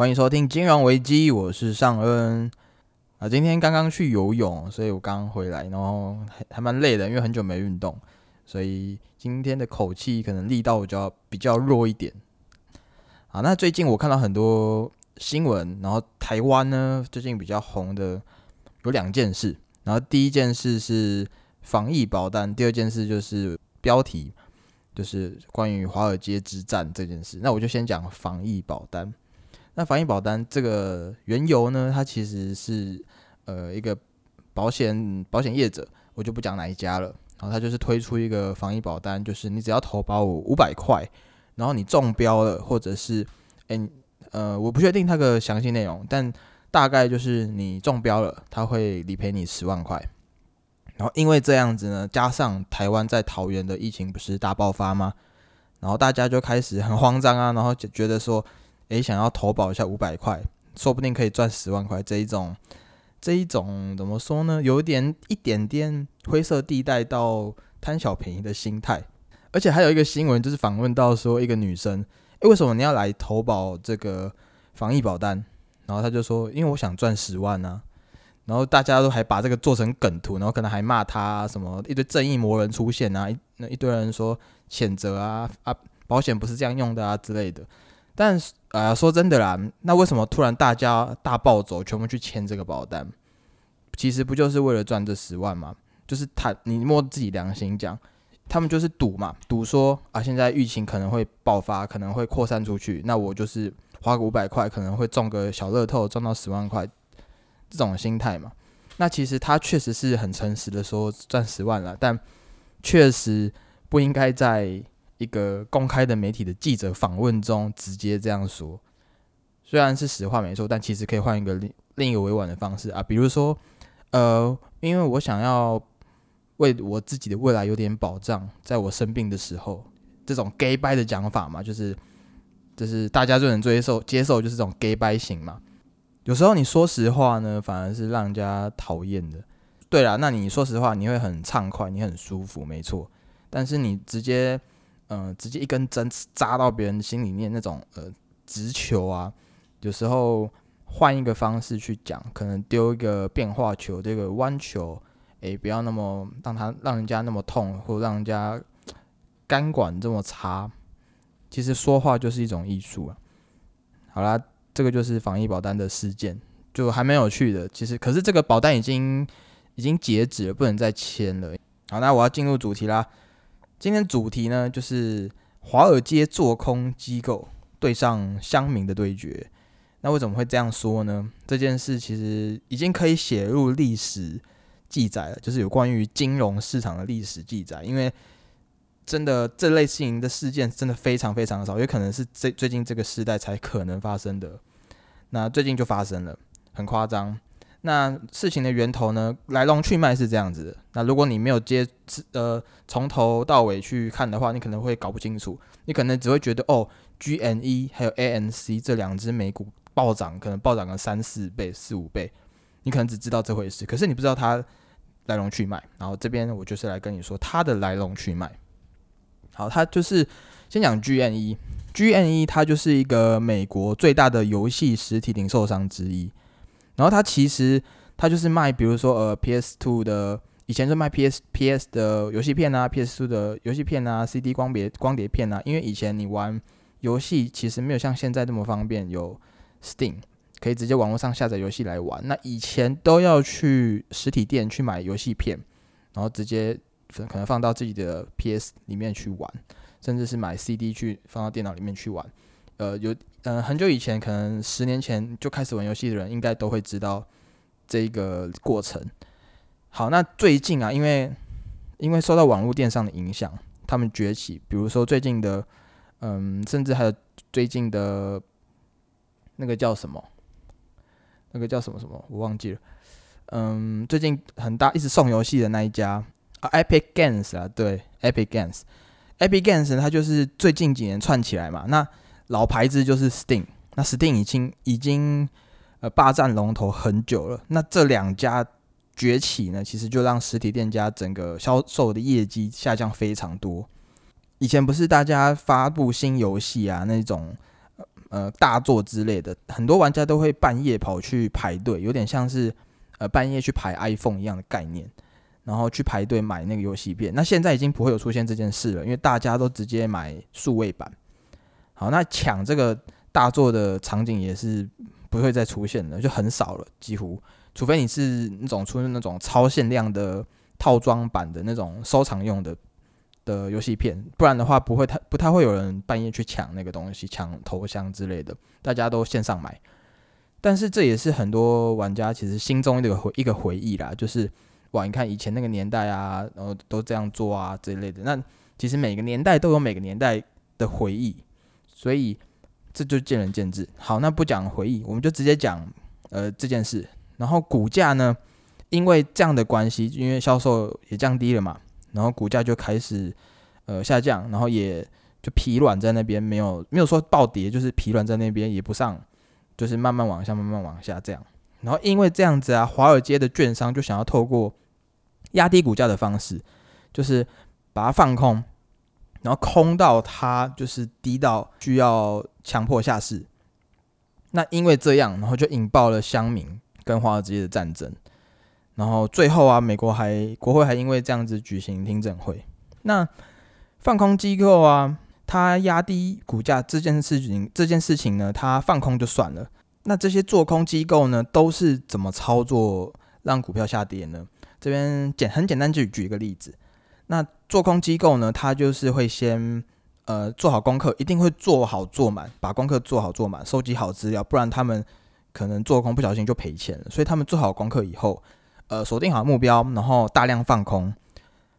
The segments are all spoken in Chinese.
欢迎收听金融危机，我是尚恩啊。今天刚刚去游泳，所以我刚回来，然后还还蛮累的，因为很久没运动，所以今天的口气可能力道比较比较弱一点。啊，那最近我看到很多新闻，然后台湾呢最近比较红的有两件事，然后第一件事是防疫保单，第二件事就是标题。就是关于华尔街之战这件事，那我就先讲防疫保单。那防疫保单这个缘由呢，它其实是呃一个保险保险业者，我就不讲哪一家了。然后他就是推出一个防疫保单，就是你只要投保五五百块，然后你中标了，或者是哎呃我不确定它的详细内容，但大概就是你中标了，他会理赔你十万块。然后因为这样子呢，加上台湾在桃园的疫情不是大爆发吗？然后大家就开始很慌张啊，然后就觉得说，诶，想要投保一下五百块，说不定可以赚十万块。这一种，这一种怎么说呢？有一点一点点灰色地带到贪小便宜的心态。而且还有一个新闻，就是访问到说一个女生，诶，为什么你要来投保这个防疫保单？然后她就说，因为我想赚十万呢。然后大家都还把这个做成梗图，然后可能还骂他什么一堆正义魔人出现啊，那一堆人说谴责啊啊，保险不是这样用的啊之类的。但啊，说真的啦，那为什么突然大家大暴走，全部去签这个保单？其实不就是为了赚这十万吗？就是他，你摸自己良心讲，他们就是赌嘛，赌说啊，现在疫情可能会爆发，可能会扩散出去，那我就是花个五百块，可能会中个小乐透，中到十万块。这种心态嘛，那其实他确实是很诚实的说赚十万了，但确实不应该在一个公开的媒体的记者访问中直接这样说。虽然是实话没错，但其实可以换一个另另一个委婉的方式啊，比如说，呃，因为我想要为我自己的未来有点保障，在我生病的时候，这种 gay 掰的讲法嘛，就是就是大家就能接受接受，就是这种 gay 掰型嘛。有时候你说实话呢，反而是让人家讨厌的。对啦，那你说实话，你会很畅快，你很舒服，没错。但是你直接，嗯，直接一根针扎到别人心里面那种，呃，直球啊，有时候换一个方式去讲，可能丢一个变化球，这个弯球，诶，不要那么让他让人家那么痛，或让人家肝管这么差。其实说话就是一种艺术啊。好啦。这个就是防疫保单的事件，就还蛮有趣的。其实，可是这个保单已经已经截止了，不能再签了。好，那我要进入主题啦。今天主题呢，就是华尔街做空机构对上乡民的对决。那为什么会这样说呢？这件事其实已经可以写入历史记载了，就是有关于金融市场的历史记载，因为。真的这类型的事件真的非常非常的少，也可能是最最近这个时代才可能发生的。那最近就发生了，很夸张。那事情的源头呢，来龙去脉是这样子的。那如果你没有接呃从头到尾去看的话，你可能会搞不清楚。你可能只会觉得哦，GNE 还有 ANC 这两只美股暴涨，可能暴涨个三四倍、四五倍，你可能只知道这回事，可是你不知道它来龙去脉。然后这边我就是来跟你说它的来龙去脉。好，它就是先讲 GNE，GNE 它就是一个美国最大的游戏实体零售商之一。然后它其实它就是卖，比如说呃 PS Two 的，以前是卖 PS PS 的游戏片啊，PS Two 的游戏片啊，CD 光碟光碟片啊。因为以前你玩游戏其实没有像现在这么方便，有 Steam 可以直接网络上下载游戏来玩。那以前都要去实体店去买游戏片，然后直接。可能放到自己的 PS 里面去玩，甚至是买 CD 去放到电脑里面去玩。呃，有呃很久以前，可能十年前就开始玩游戏的人，应该都会知道这个过程。好，那最近啊，因为因为受到网络电商的影响，他们崛起。比如说最近的，嗯，甚至还有最近的那个叫什么？那个叫什么什么？我忘记了。嗯，最近很大，一直送游戏的那一家。啊，Epic Games 啊，对，Epic Games，Epic Games 它就是最近几年串起来嘛。那老牌子就是 Steam，那 Steam 已经已经呃霸占龙头很久了。那这两家崛起呢，其实就让实体店家整个销售的业绩下降非常多。以前不是大家发布新游戏啊，那种呃大作之类的，很多玩家都会半夜跑去排队，有点像是呃半夜去排 iPhone 一样的概念，然后去排队买那个游戏片。那现在已经不会有出现这件事了，因为大家都直接买数位版。好，那抢这个大作的场景也是不会再出现了，就很少了，几乎，除非你是那种出那种超限量的套装版的那种收藏用的的游戏片，不然的话不会太不太会有人半夜去抢那个东西，抢头像之类的，大家都线上买。但是这也是很多玩家其实心中的回一个回忆啦，就是哇，你看以前那个年代啊，然后都这样做啊这一类的。那其实每个年代都有每个年代的回忆。所以这就见仁见智。好，那不讲回忆，我们就直接讲呃这件事。然后股价呢，因为这样的关系，因为销售也降低了嘛，然后股价就开始呃下降，然后也就疲软在那边，没有没有说暴跌，就是疲软在那边也不上，就是慢慢往下，慢慢往下这样。然后因为这样子啊，华尔街的券商就想要透过压低股价的方式，就是把它放空。然后空到它就是低到需要强迫下市，那因为这样，然后就引爆了乡民跟华尔街的战争。然后最后啊，美国还国会还因为这样子举行听证会。那放空机构啊，它压低股价这件事情，这件事情呢，它放空就算了。那这些做空机构呢，都是怎么操作让股票下跌呢？这边简很简单，就举一个例子。那做空机构呢，他就是会先呃做好功课，一定会做好做满，把功课做好做满，收集好资料，不然他们可能做空不小心就赔钱了。所以他们做好功课以后，呃锁定好目标，然后大量放空，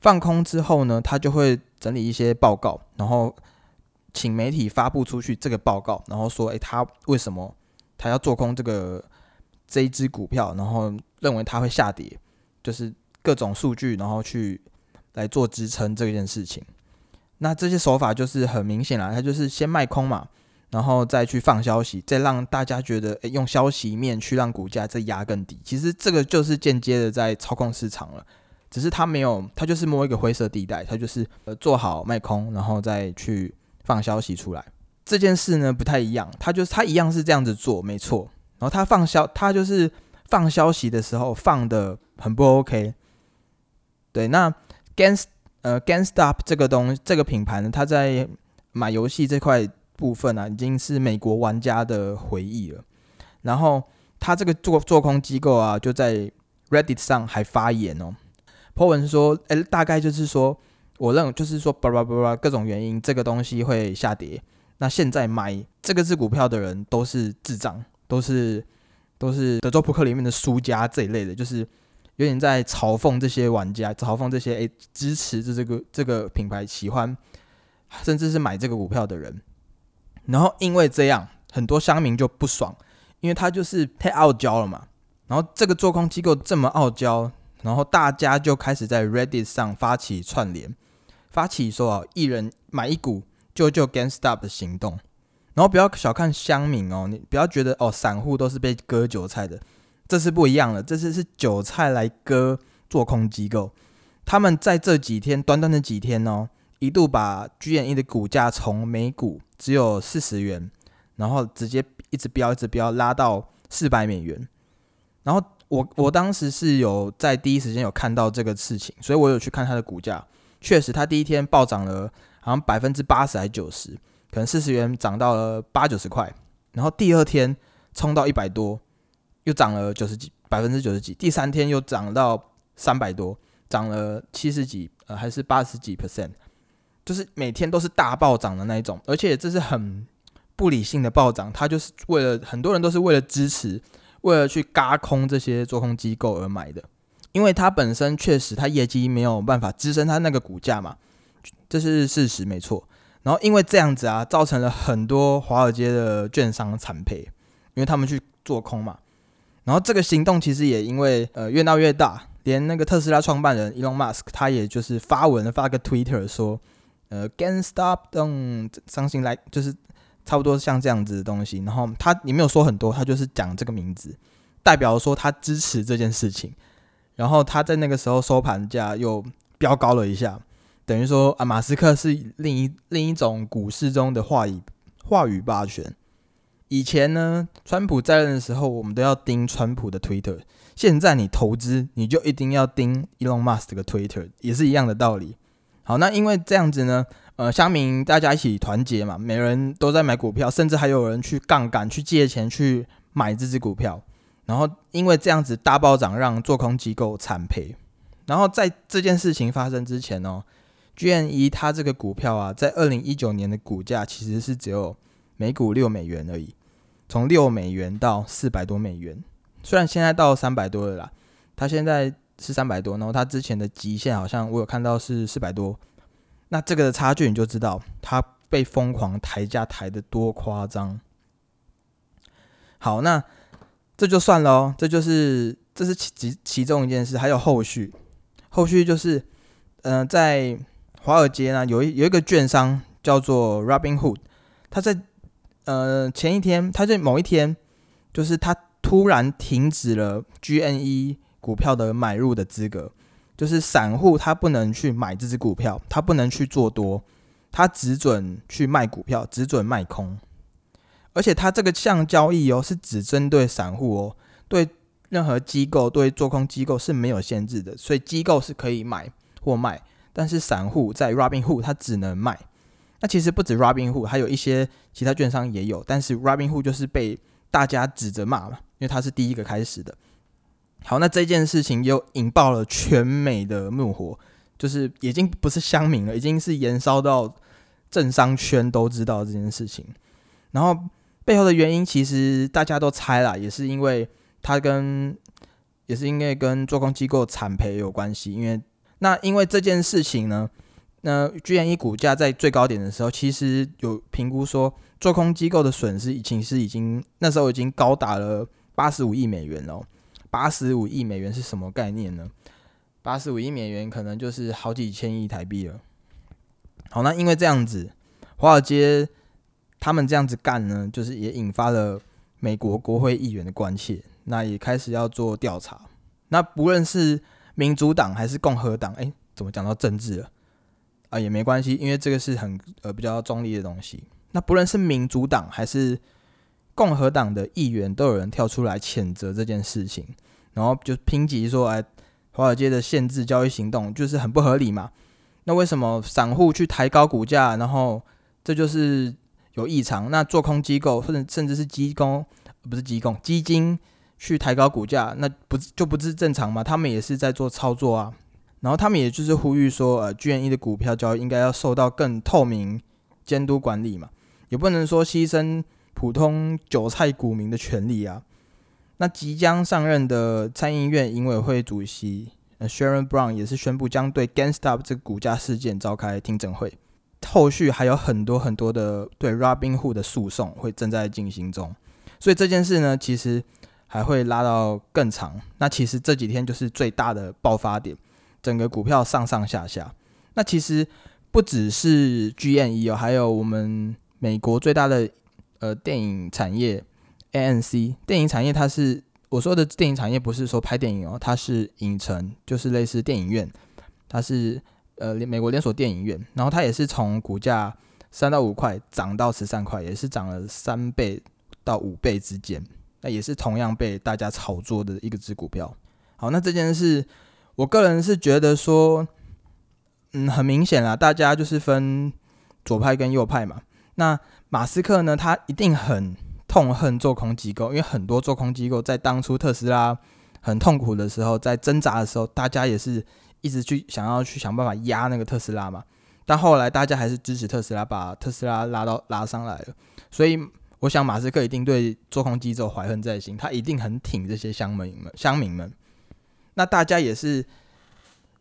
放空之后呢，他就会整理一些报告，然后请媒体发布出去这个报告，然后说，诶，他为什么他要做空这个这一只股票，然后认为它会下跌，就是各种数据，然后去。来做支撑这件事情，那这些手法就是很明显啦，他就是先卖空嘛，然后再去放消息，再让大家觉得，诶，用消息面去让股价再压更低。其实这个就是间接的在操控市场了，只是他没有，他就是摸一个灰色地带，他就是呃做好卖空，然后再去放消息出来。这件事呢不太一样，他就是他一样是这样子做，没错。然后他放消，他就是放消息的时候放的很不 OK。对，那。Gain 呃，GainStop 这个东这个品牌呢，它在买游戏这块部分啊，已经是美国玩家的回忆了。然后他这个做做空机构啊，就在 Reddit 上还发言哦，po 文说，哎，大概就是说，我认为就是说，叭叭叭叭各种原因，这个东西会下跌。那现在买这个只股票的人都是智障，都是都是德州扑克里面的输家这一类的，就是。有点在嘲讽这些玩家，嘲讽这些诶支持这这个这个品牌、喜欢甚至是买这个股票的人。然后因为这样，很多乡民就不爽，因为他就是太傲娇了嘛。然后这个做空机构这么傲娇，然后大家就开始在 Reddit 上发起串联，发起说啊，一人买一股救救 GameStop 的行动。然后不要小看乡民哦，你不要觉得哦，散户都是被割韭菜的。这是不一样的，这次是韭菜来割做空机构，他们在这几天短短的几天哦，一度把 G N E 的股价从每股只有四十元，然后直接一直飙一直飙，拉到四百美元。然后我我当时是有在第一时间有看到这个事情，所以我有去看它的股价，确实它第一天暴涨了，好像百分之八十还九十，可能四十元涨到了八九十块，然后第二天冲到一百多。又涨了九十几，百分之九十几。第三天又涨到三百多，涨了七十几，呃，还是八十几 percent，就是每天都是大暴涨的那一种。而且这是很不理性的暴涨，它就是为了很多人都是为了支持，为了去嘎空这些做空机构而买的，因为它本身确实它业绩没有办法支撑它那个股价嘛，这是事实没错。然后因为这样子啊，造成了很多华尔街的券商惨赔，因为他们去做空嘛。然后这个行动其实也因为呃越闹越大，连那个特斯拉创办人 Elon Musk 他也就是发文发个 Twitter 说，呃 Gain Stop 等伤心来就是差不多像这样子的东西。然后他也没有说很多，他就是讲这个名字，代表说他支持这件事情。然后他在那个时候收盘价又飙高了一下，等于说啊马斯克是另一另一种股市中的话语话语霸权。以前呢，川普在任的时候，我们都要盯川普的 Twitter。现在你投资，你就一定要盯 Elon Musk 的 Twitter，也是一样的道理。好，那因为这样子呢，呃，乡民大家一起团结嘛，每人都在买股票，甚至还有人去杠杆去借钱去买这只股票。然后因为这样子大暴涨，让做空机构惨赔。然后在这件事情发生之前哦，GNE 它这个股票啊，在二零一九年的股价其实是只有每股六美元而已。从六美元到四百多美元，虽然现在到三百多了啦，它现在是三百多，然后它之前的极限好像我有看到是四百多，那这个的差距你就知道它被疯狂抬价抬的多夸张。好，那这就算了哦，这就是这是其其中一件事，还有后续，后续就是，嗯，在华尔街呢有一有一个券商叫做 Robinhood，他在。呃，前一天，他在某一天，就是他突然停止了 GNE 股票的买入的资格，就是散户他不能去买这只股票，他不能去做多，他只准去卖股票，只准卖空，而且他这个项交易哦，是只针对散户哦，对任何机构对做空机构是没有限制的，所以机构是可以买或卖，但是散户在 Robinhood 他只能卖。那其实不止 Robinhood，还有一些其他券商也有，但是 Robinhood 就是被大家指着骂嘛，因为他是第一个开始的。好，那这件事情又引爆了全美的怒火，就是已经不是乡民了，已经是延烧到政商圈都知道这件事情。然后背后的原因其实大家都猜了，也是因为他跟也是因为跟做空机构惨赔有关系。因为那因为这件事情呢。那 GNE 股价在最高点的时候，其实有评估说，做空机构的损失已经是已经那时候已经高达了八十五亿美元了。八十五亿美元是什么概念呢？八十五亿美元可能就是好几千亿台币了。好，那因为这样子，华尔街他们这样子干呢，就是也引发了美国国会议员的关切，那也开始要做调查。那不论是民主党还是共和党，哎，怎么讲到政治了？啊，也没关系，因为这个是很呃比较中立的东西。那不论是民主党还是共和党的议员，都有人跳出来谴责这件事情，然后就抨击说：“哎，华尔街的限制交易行动就是很不合理嘛？那为什么散户去抬高股价，然后这就是有异常？那做空机构或者甚至是机构不是机构基金去抬高股价，那不就不是正常吗？他们也是在做操作啊。”然后他们也就是呼吁说，呃，GNE 的股票交易应该要受到更透明监督管理嘛，也不能说牺牲普通韭菜股民的权利啊。那即将上任的参议院营委会主席呃 Sharon Brown 也是宣布将对 GameStop 这个股价事件召开听证会，后续还有很多很多的对 Robinhood 的诉讼会正在进行中，所以这件事呢，其实还会拉到更长。那其实这几天就是最大的爆发点。整个股票上上下下，那其实不只是 GNE 哦，还有我们美国最大的呃电影产业 ANC 电影产业，它是我说的电影产业，不是说拍电影哦，它是影城，就是类似电影院，它是呃美国连锁电影院，然后它也是从股价三到五块涨到十三块，也是涨了三倍到五倍之间，那也是同样被大家炒作的一个只股票。好，那这件事。我个人是觉得说，嗯，很明显啦，大家就是分左派跟右派嘛。那马斯克呢，他一定很痛恨做空机构，因为很多做空机构在当初特斯拉很痛苦的时候，在挣扎的时候，大家也是一直去想要去想办法压那个特斯拉嘛。但后来大家还是支持特斯拉，把特斯拉拉到拉上来了。所以我想马斯克一定对做空机构怀恨在心，他一定很挺这些乡民们、乡民们。那大家也是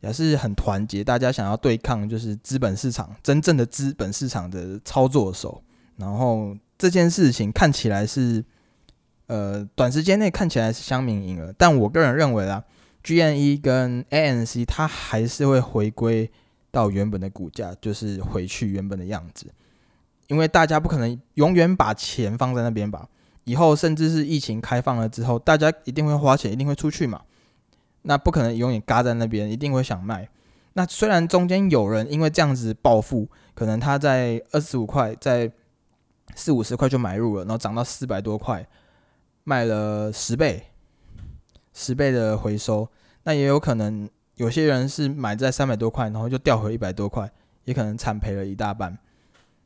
也是很团结，大家想要对抗就是资本市场真正的资本市场的操作手，然后这件事情看起来是呃短时间内看起来是香民赢了，但我个人认为啦，GNE 跟 ANC 它还是会回归到原本的股价，就是回去原本的样子，因为大家不可能永远把钱放在那边吧，以后甚至是疫情开放了之后，大家一定会花钱，一定会出去嘛。那不可能永远嘎在那边，一定会想卖。那虽然中间有人因为这样子暴富，可能他在二十五块，在四五十块就买入了，然后涨到四百多块，卖了十倍，十倍的回收。那也有可能有些人是买在三百多块，然后就掉回一百多块，也可能惨赔了一大半。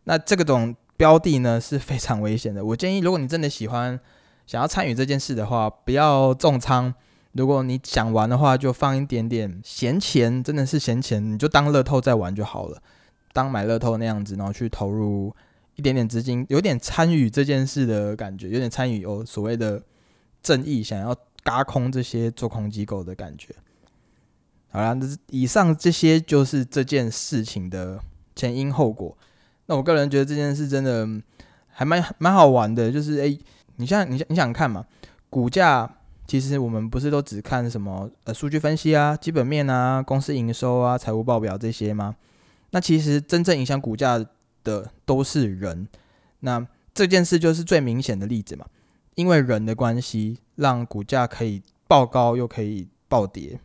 那这个种标的呢是非常危险的。我建议，如果你真的喜欢想要参与这件事的话，不要重仓。如果你想玩的话，就放一点点闲钱，真的是闲钱，你就当乐透在玩就好了，当买乐透那样子，然后去投入一点点资金，有点参与这件事的感觉，有点参与有所谓的正义，想要嘎空这些做空机构的感觉。好啦，那以上这些就是这件事情的前因后果。那我个人觉得这件事真的还蛮蛮好玩的，就是诶，你像你想你想看嘛，股价。其实我们不是都只看什么呃数据分析啊、基本面啊、公司营收啊、财务报表这些吗？那其实真正影响股价的都是人。那这件事就是最明显的例子嘛，因为人的关系，让股价可以爆高又可以暴跌。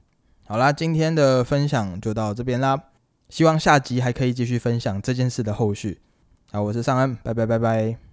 好啦，今天的分享就到这边啦，希望下集还可以继续分享这件事的后续。好，我是尚恩，拜拜拜拜。